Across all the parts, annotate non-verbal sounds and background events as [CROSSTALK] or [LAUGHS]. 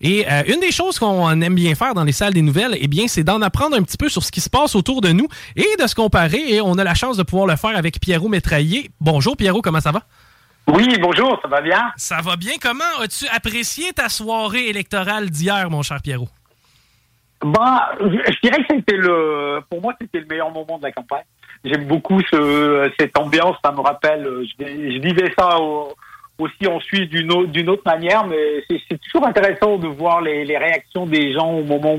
Et euh, une des choses qu'on aime bien faire dans les salles des nouvelles, eh bien, c'est d'en apprendre un petit peu sur ce qui se passe autour de nous et de se comparer. Et on a la chance de pouvoir le faire avec Pierrot Métraillé. Bonjour Pierrot, comment ça va? Oui, bonjour, ça va bien? Ça va bien. Comment as-tu apprécié ta soirée électorale d'hier, mon cher Pierrot? Ben, je dirais que c'était le, pour moi, c'était le meilleur moment de la campagne. J'aime beaucoup ce, cette ambiance. Ça me rappelle, je, je vivais ça au, aussi en Suisse d'une autre, d'une autre manière, mais c'est toujours intéressant de voir les, les, réactions des gens au moment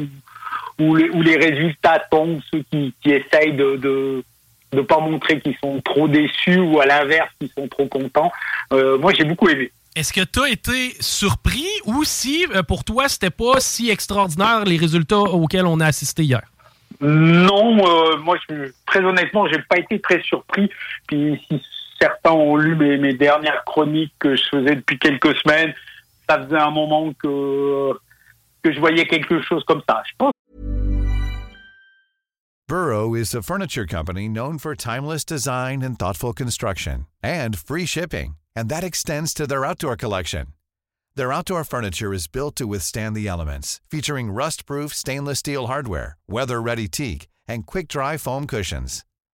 où, les, où les résultats tombent, ceux qui, qui essayent de, de de pas montrer qu'ils sont trop déçus ou à l'inverse qu'ils sont trop contents. Euh, moi, j'ai beaucoup aimé. Est-ce que tu as été surpris ou si euh, pour toi c'était pas si extraordinaire les résultats auxquels on a assisté hier? Non, euh, moi je, très honnêtement, j'ai pas été très surpris. Puis si certains ont lu mes, mes, dernières chroniques que je faisais depuis quelques semaines, ça faisait un moment que que je voyais quelque chose comme ça. Je pense Burrow is a furniture company known for timeless design and thoughtful construction and free shipping, and that extends to their outdoor collection. Their outdoor furniture is built to withstand the elements, featuring rust-proof stainless steel hardware, weather-ready teak, and quick-dry foam cushions.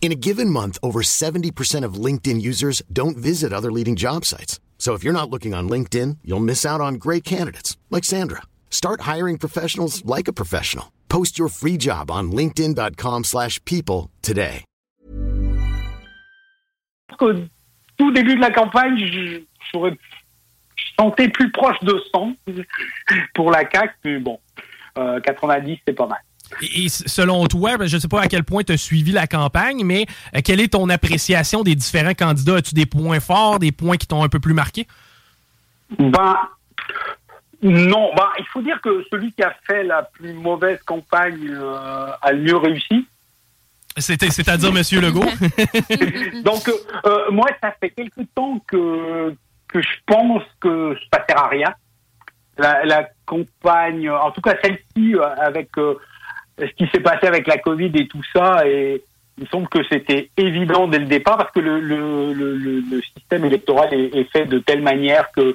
In a given month, over 70% of LinkedIn users don't visit other leading job sites. So if you're not looking on LinkedIn, you'll miss out on great candidates like Sandra. Start hiring professionals like a professional. Post your free job on linkedin.com/people slash people today. Au tout début de la campagne, je, sentais plus proche de 100 pour la CAQ, mais bon, euh, 90 c'est pas mal. Et selon toi, je ne sais pas à quel point tu as suivi la campagne, mais euh, quelle est ton appréciation des différents candidats? As-tu des points forts, des points qui t'ont un peu plus marqué? Ben, non. Ben, il faut dire que celui qui a fait la plus mauvaise campagne euh, a le mieux réussi. C'est-à-dire M. Legault? [LAUGHS] Donc, euh, moi, ça fait quelque temps que, que je pense que ça ne sert à rien. La, la, campagne, en tout cas celle-ci, avec euh, ce qui s'est passé avec la Covid et tout ça, et il me semble que c'était évident dès le départ parce que le, le, le, le système électoral est, est, fait de telle manière que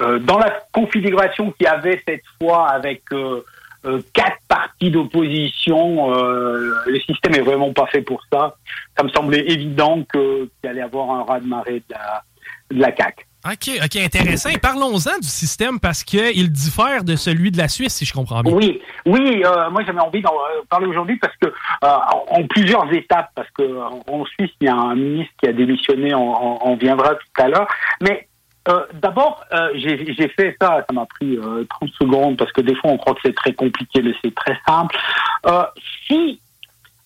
euh, dans la configuration qu'il y avait cette fois avec euh, euh, quatre partis d'opposition, le système est vraiment pas fait pour ça. Ça me semblait évident qu'il allait avoir un ras-de-marée de la, de la CAQ. OK, OK, intéressant. Parlons-en du système parce qu'il diffère de celui de la Suisse, si je comprends bien. Oui, oui, euh, moi j'avais envie d'en parler aujourd'hui parce que euh, en plusieurs étapes, parce que en Suisse, il y a un ministre qui a démissionné, on, on viendra tout à l'heure. Mais euh, d'abord, j'ai fait ça, ça m'a pris 30 secondes parce que des fois on croit que c'est très compliqué, mais c'est très simple. si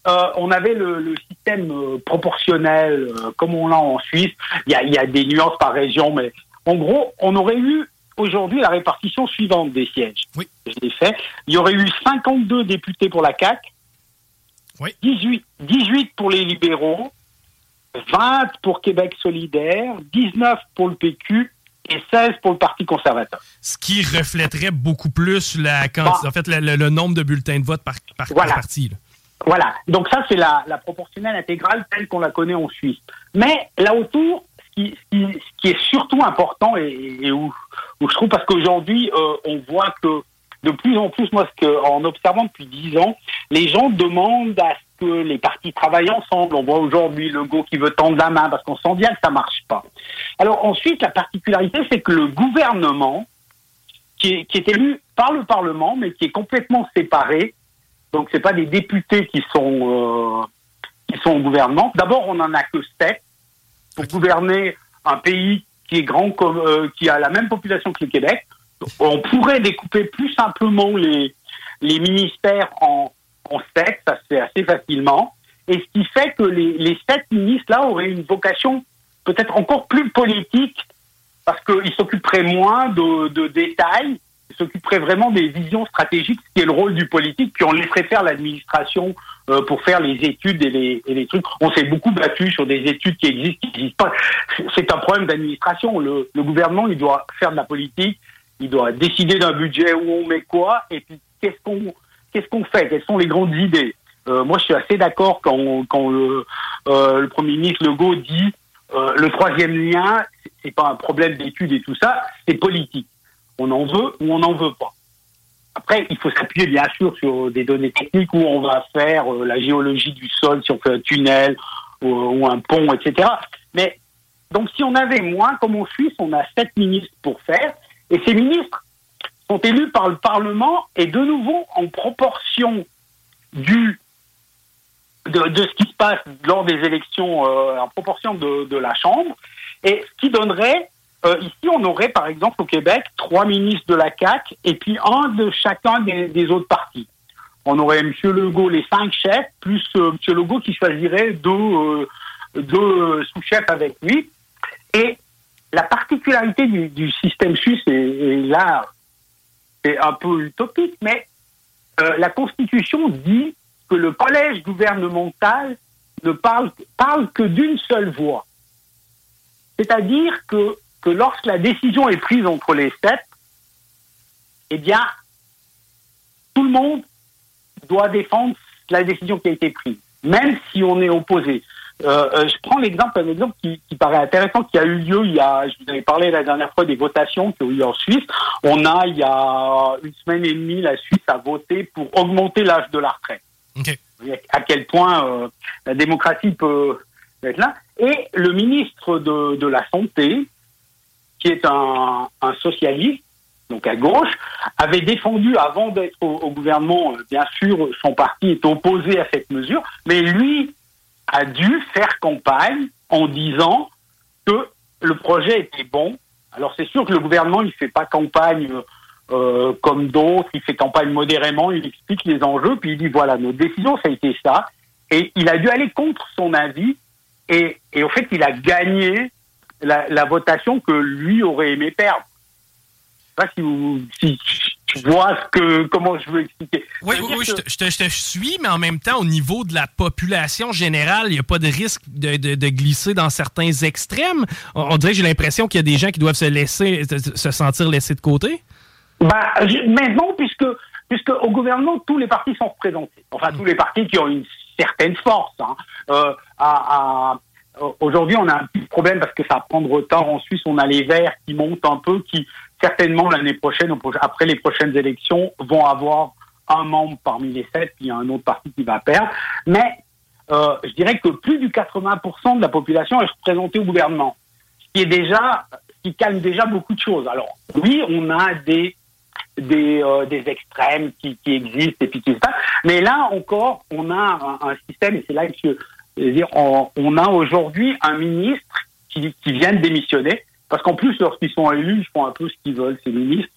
euh, on avait le, le système euh, proportionnel euh, comme on l'a en Suisse. Il y a, y a, des nuances par région, mais en gros, on aurait eu aujourd'hui la répartition suivante des sièges. Oui. Je l'ai fait. Il y aurait eu 52 députés pour la CAQ, oui. 18, 18 pour les libéraux, 20 pour Québec solidaire, 19 pour le PQ et 16 pour le Parti conservateur. Ce qui reflèterait beaucoup plus la en fait, le, nombre de bulletins de vote par, parti. Voilà. Donc ça, c'est la, proportionnelle intégrale telle qu'on la connaît en Suisse. Mais là autour, ce qui, est surtout important et, où, je trouve, parce qu'aujourd'hui, euh, on voit que de plus en plus, moi, ce que, en observant depuis 10 ans, les gens demandent à ce que les partis travaillent ensemble. On voit aujourd'hui le go qui veut tendre la main parce qu'on sent bien que ça marche pas. Alors ensuite, la particularité, c'est que le gouvernement, qui qui est, élu par le Parlement, mais qui est complètement séparé, donc c'est pas des députés qui sont euh, qui sont au gouvernement. D'abord, on en a que sept pour gouverner un pays qui est grand comme euh, qui a la même population que le Québec on pourrait découper plus simplement les, les ministères en, en sept, ça se fait assez facilement. Et ce qui fait que les, les sept ministres-là auraient une vocation peut-être encore plus politique, parce qu'ils s'occuperaient moins de, de détails, ils s'occuperaient vraiment des visions stratégiques, ce qui est le rôle du politique, puis on laisserait faire l'administration euh, pour faire les études et les, et les trucs. On s'est beaucoup battu sur des études qui existent, qui n'existent pas. C'est un problème d'administration. Le, le gouvernement, il doit faire de la politique, il doit décider d'un budget où on met quoi et puis qu'est-ce qu'on qu'est-ce qu'on fait, quelles sont les grandes idées. Euh, moi, je suis assez d'accord quand, quand le, euh, le Premier ministre Legault dit euh, le troisième lien, c'est pas un problème d'études et tout ça, c'est politique. On en veut ou on n'en veut pas. Après, il faut s'appuyer bien sûr sur des données techniques où on va faire euh, la géologie du sol, si on fait un tunnel ou, ou, un pont, etc. Mais donc, si on avait moins, comme en Suisse, on a sept ministres pour faire, et ces ministres sont élus par le Parlement et de nouveau en proportion du de, ce qui se passe lors des élections, euh, en proportion de, la Chambre, et ce qui donnerait, euh, ici on aurait par exemple au Québec trois ministres de la CAC et puis un de chacun des, autres partis. On aurait M. Legault, les cinq chefs, plus euh, M. Legault qui choisirait deux, deux sous-chefs avec lui. Et la particularité du, système suisse, et, là, c'est un peu utopique, mais euh, la Constitution dit que le collège gouvernemental ne parle, parle que d'une seule voix. C'est-à-dire que, que lorsque la décision est prise entre les sept, eh bien, tout le monde doit défendre la décision qui a été prise, même si on est opposé. Euh, euh, je prends l'exemple, un exemple qui, qui, paraît intéressant, qui a eu lieu il y a, je vous avais parlé la dernière fois des votations qui ont eu lieu en Suisse. On a, il y a une semaine et demie, la Suisse a voté pour augmenter l'âge de la retraite. Okay. À quel point euh, la démocratie peut être là. Et le ministre de, de la Santé, qui est un, socialiste, donc à gauche, avait défendu, avant d'être au, gouvernement, bien sûr, son parti est opposé à cette mesure, mais lui a dû faire campagne en disant que le projet était bon. Alors c'est sûr que le gouvernement il fait pas campagne euh, comme d'autres, il fait campagne modérément, il explique les enjeux, puis il dit voilà notre décision ça a été ça, et il a dû aller contre son avis, et au fait il a gagné la, la votation que lui aurait aimé perdre. Je sais pas si, vous, si tu vois ce que, comment je veux expliquer. Oui, oui, je, te, je, te, suis, mais en même temps, au niveau de la population générale, il n'y a pas de risque de, de, glisser dans certains extrêmes. On, dirait que j'ai l'impression qu'il y a des gens qui doivent se laisser, se sentir laissés de côté. Bah, mais non, puisque, puisque au gouvernement, tous les partis sont représentés. Enfin, tous les partis qui ont une certaine force. Hein. Euh, à, Aujourd'hui, on a un petit problème parce que ça va prendre retard. En Suisse, on a les Verts qui montent un peu, qui, certainement l'année prochaine, après les prochaines élections, vont avoir un membre parmi les sept, puis un autre parti qui va perdre. Mais euh, je dirais que plus du 80% de la population est représentée au gouvernement, ce qui est déjà, ce qui calme déjà beaucoup de choses. Alors oui, on a des des, euh, des extrêmes qui, qui existent et puis qui se passent, mais là encore, on a un, système et c'est là que je veux dire, on, on a aujourd'hui un ministre qui, qui vient de démissionner parce qu'en plus, lorsqu'ils sont élus, ils font un peu ce qu'ils veulent, ces ministres.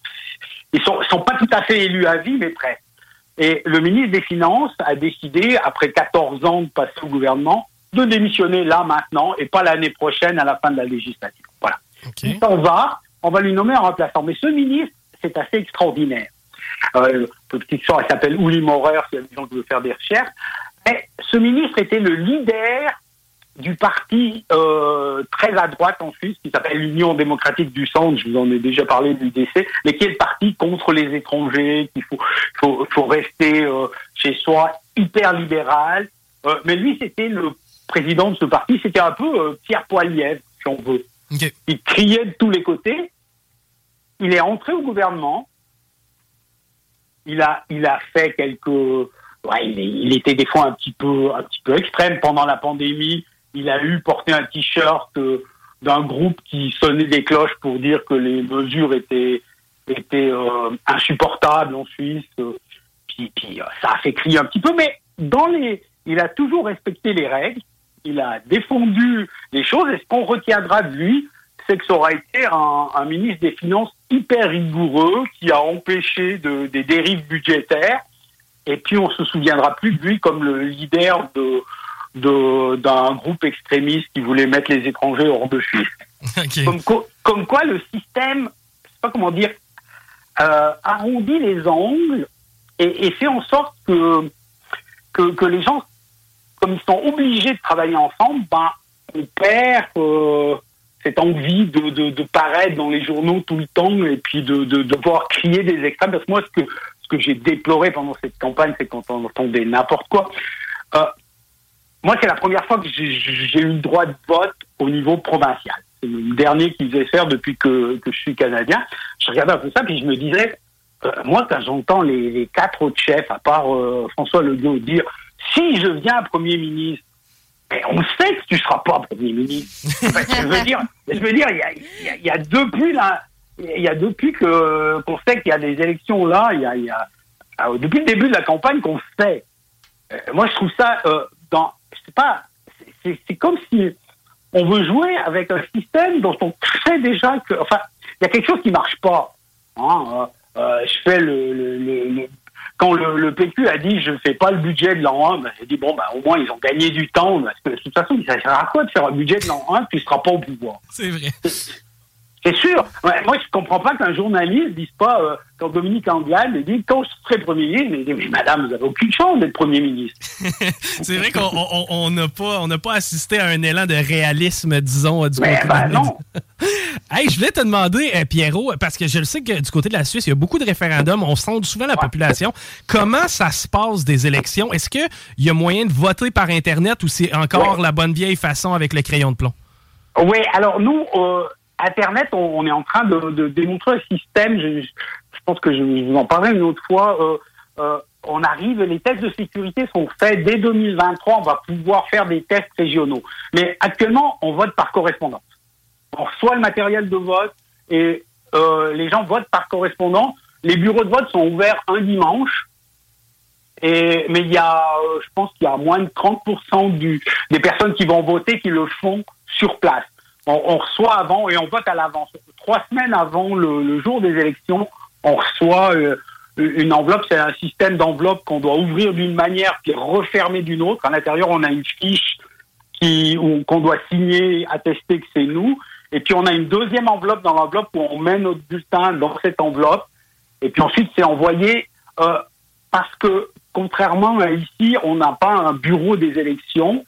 Ils sont, sont pas tout à fait élus à vie, mais presque. Et le ministre des Finances a décidé, après 14 ans de passer au gouvernement, de démissionner là, maintenant, et pas l'année prochaine, à la fin de la législature. Voilà. Okay. Il s'en va, on va lui nommer un remplaçant. Mais ce ministre, c'est assez extraordinaire. Euh, petite chose, elle s'appelle Uli Maurer, s'il y a des gens qui veulent faire des recherches. Mais ce ministre était le leader du parti euh, très à droite en Suisse qui s'appelle l'Union démocratique du centre, je vous en ai déjà parlé du l'UDC, mais qui est le parti contre les étrangers, qu'il faut, faut, faut rester euh, chez soi, hyper libéral. Euh, mais lui, c'était le président de ce parti, c'était un peu Pierre Poilievre, si on veut. Il criait de tous les côtés. Il est entré au gouvernement. Il a, il a fait quelques, ouais, il, il, était des fois un petit peu, un petit peu extrême pendant la pandémie il a eu porté un t-shirt euh, d'un groupe qui sonnait des cloches pour dire que les mesures étaient étaient euh, insupportables en Suisse. Euh, puis, puis ça a fait crier un petit peu, mais dans les, il a toujours respecté les règles. Il a défendu les choses. Et ce qu'on retiendra de lui, c'est que ça aura été un, un, ministre des Finances hyper rigoureux qui a empêché de, des dérives budgétaires. Et puis on se souviendra plus de lui comme le leader de d'un groupe extrémiste qui voulait mettre les étrangers hors de Suisse. [LAUGHS] Comme, comme, quoi le système, je sais pas comment dire, euh, arrondit les angles et, et, fait en sorte que, que, que, les gens, comme ils sont obligés de travailler ensemble, ben, on perd euh, cette envie de, de, de, paraître dans les journaux tout le temps et puis de, de, de pouvoir crier des extrêmes. Parce que moi, ce que, ce que j'ai déploré pendant cette campagne, c'est quand on entendait n'importe quoi. Euh, moi, c'est la première fois que j'ai eu le droit de vote au niveau provincial. C'est le dernier qu'ils faisait faire depuis que, que, je suis canadien. Je regardais un peu ça, puis je me disais, euh, moi, quand j'entends les, les, quatre autres chefs, à part euh, François Legault, dire si je viens Premier ministre, mais on sait que tu ne seras pas Premier ministre. [LAUGHS] je veux dire, je veux dire, il y a, y a, y a depuis là, il y a depuis que qu'on sait qu'il y a des élections là, il y a, y a depuis le début de la campagne qu'on sait. Euh, moi, je trouve ça dans c'est pas, c'est comme si on veut jouer avec un système dont on sait déjà que, enfin, il y a quelque chose qui marche pas. Hein, euh, euh je fais le, le, le, quand le, PQ a dit je fais pas le budget de l'an 1, ben, j'ai dit bon ben au moins ils ont gagné du temps parce que de toute façon ça sert à quoi de faire un budget de l'an 1 tu seras pas au pouvoir? C'est vrai. C'est sûr. moi, je comprends pas qu'un journaliste dise pas, euh, quand Dominique Anglade dit, quand je serai Premier ministre, mais, madame, vous n'avez aucune chance d'être Premier ministre. [LAUGHS] c'est vrai qu'on n'a pas, on pas assisté à un élan de réalisme, disons, du côté ben, non. [LAUGHS] hey, je voulais te demander, euh, Pierrot, parce que je le sais que du côté de la Suisse, il y a beaucoup de référendums, on sonde souvent la population. Comment ça se passe des élections? Est-ce qu'il y a moyen de voter par Internet ou c'est encore la bonne vieille façon avec le crayon de plomb? Oui, alors nous, euh, Internet, on, est en train de, de démontrer un système. Je, je, pense que je, vous en parlerai une autre fois. Euh, euh, on arrive, les tests de sécurité sont faits dès 2023. On va pouvoir faire des tests régionaux. Mais actuellement, on vote par correspondance. On reçoit le matériel de vote et euh, les gens votent par correspondance. Les bureaux de vote sont ouverts un dimanche. Et, mais il y a, euh, je pense qu'il y a moins de 30% du, des personnes qui vont voter qui le font sur place on, reçoit avant et on vote à l'avance. Trois semaines avant le, jour des élections, on reçoit euh, une enveloppe. C'est un système d'enveloppe qu'on doit ouvrir d'une manière puis refermer d'une autre. À l'intérieur, on a une fiche qui qu'on doit signer, attester que c'est nous. Et puis on a une deuxième enveloppe dans l'enveloppe où on met notre bulletin dans cette enveloppe. Et puis ensuite, c'est envoyé euh, parce que contrairement à ici, on n'a pas un bureau des élections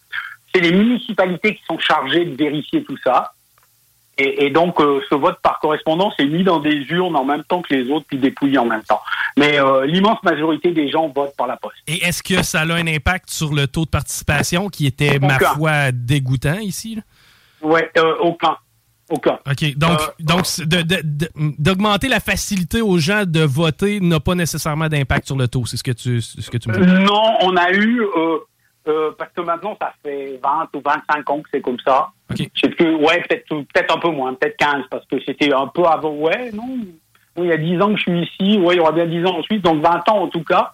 c'est les municipalités qui sont chargées de vérifier tout ça. Et, donc, euh, ce vote par correspondance est mis dans des urnes en même temps que les autres, puis dépouillé en même temps. Mais euh, l'immense majorité des gens votent par la poste. Et est-ce que ça a un impact sur le taux de participation qui était, ma foi, dégoûtant ici? Oui, euh, aucun. Aucun. OK. Donc, donc d'augmenter la facilité aux gens de voter n'a pas nécessairement d'impact sur le tôt, c'est ce que tu, ce que tu me dis? Non, on a eu euh, parce que maintenant, ça fait 20 ou 25 ans que c'est comme ça. Okay. plus, ouais, peut-être peut-être un peu moins, peut-être 15, parce que c'était un peu avant, ouais, non, il y a 10 ans que je suis ici, ouais, il y aura bien 10 ans ensuite, donc 20 ans en tout cas.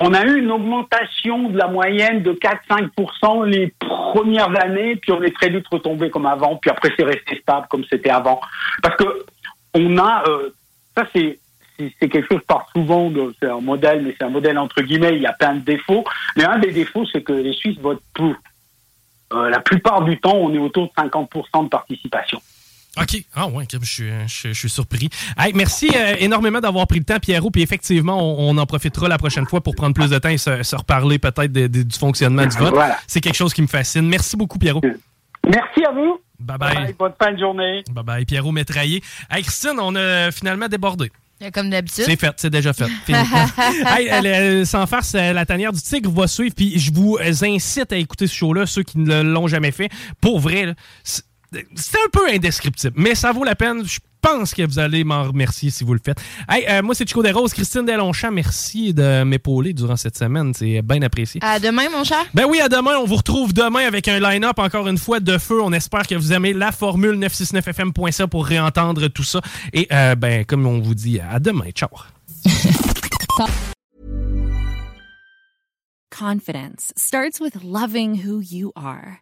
On a eu une augmentation de la moyenne de 4-5% les premières années, puis on est très vite retombé comme avant, puis après c'est resté stable comme c'était avant. Parce que on a, euh, ça c'est c'est quelque chose par souvent, c'est un modèle, mais c'est un modèle entre guillemets, il y a plein de défauts. Mais un des défauts, c'est que les Suisses votent pour. Euh, la plupart du temps, on est autour de 50% de participation. OK. Ah ouais, je suis, je, suis surpris. Hey, merci euh, énormément d'avoir pris le temps, Pierrot. Puis effectivement, on, en profitera la prochaine fois pour prendre plus de temps et se, reparler peut-être du fonctionnement du vote. C'est quelque chose qui me fascine. Merci beaucoup, Pierrot. Merci à vous. Bye bye. Bonne fin de journée. Bye bye. Pierrot Métraillé. Hey, Christine, on a finalement débordé. Comme d'habitude. C'est fait, c'est déjà fait. [LAUGHS] hey, sans farce, la tanière du tigre va suivre, puis je vous incite à écouter ce show-là, ceux qui ne l'ont jamais fait. Pour vrai, c'est un peu indescriptible, mais ça vaut la peine. Je pense que vous allez m'en remercier si vous le faites. Hey, euh, moi, c'est Chico Desroses. Christine Delonchamp, merci de m'épauler durant cette semaine. C'est bien apprécié. À demain, mon cher. Ben oui, à demain. On vous retrouve demain avec un line-up, encore une fois, de feu. On espère que vous aimez la formule 969fm.ca pour réentendre tout ça. Et, euh, ben, comme on vous dit, à demain. Ciao. [LAUGHS] Confidence starts with loving who you are.